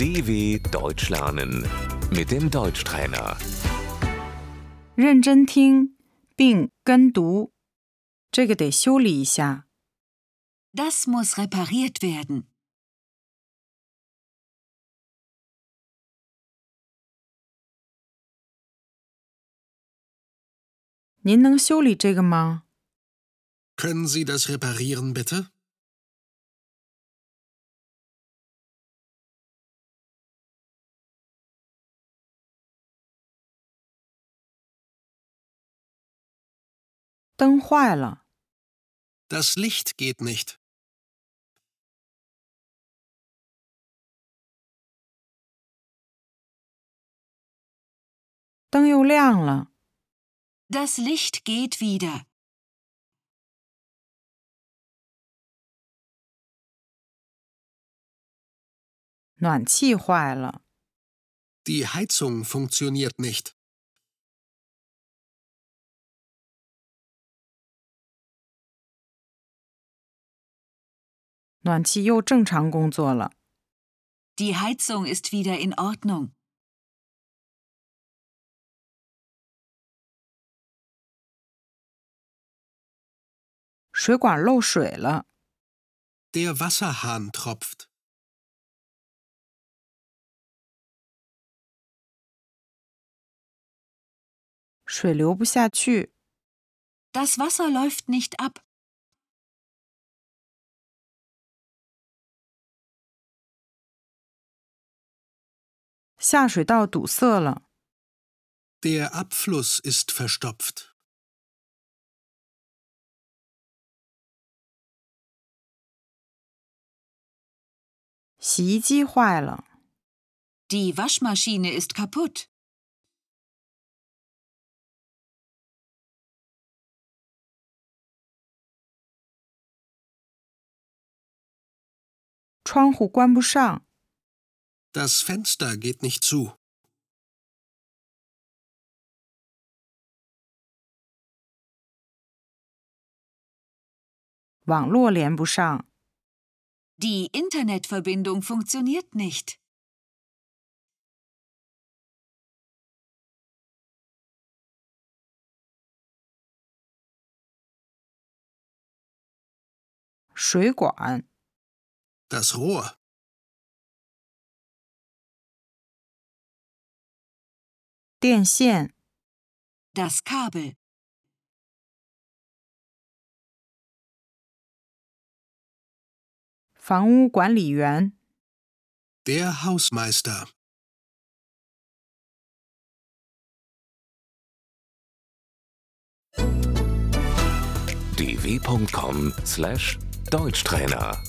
DW Deutsch lernen mit dem Deutschtrainer. 认真听并跟读，这个得修理一下。 Das muss repariert werden. 您能修理这个吗？ Können Sie das reparieren, bitte? 灯坏了， Das Licht geht nicht. 灯又亮了， Das Licht geht wieder. 暖气坏了， Die Heizung funktioniert nicht. 暖气又正常工作了。 Die Heizung ist wieder in Ordnung. 水管漏水了， Der Wasserhahn tropft. 水流不下去， Das Wasser läuft nicht ab. 下水道堵塞了，Der Abfluss ist verstopft. 洗衣机坏了，Die Waschmaschine ist kaputt. 窗户关不上，Das Fenster geht nicht zu. Die Internetverbindung funktioniert nicht. Das Rohr 电线、 Das Kabel. 房屋管理员、 Der Hausmeister. dw.com/deutschtrainer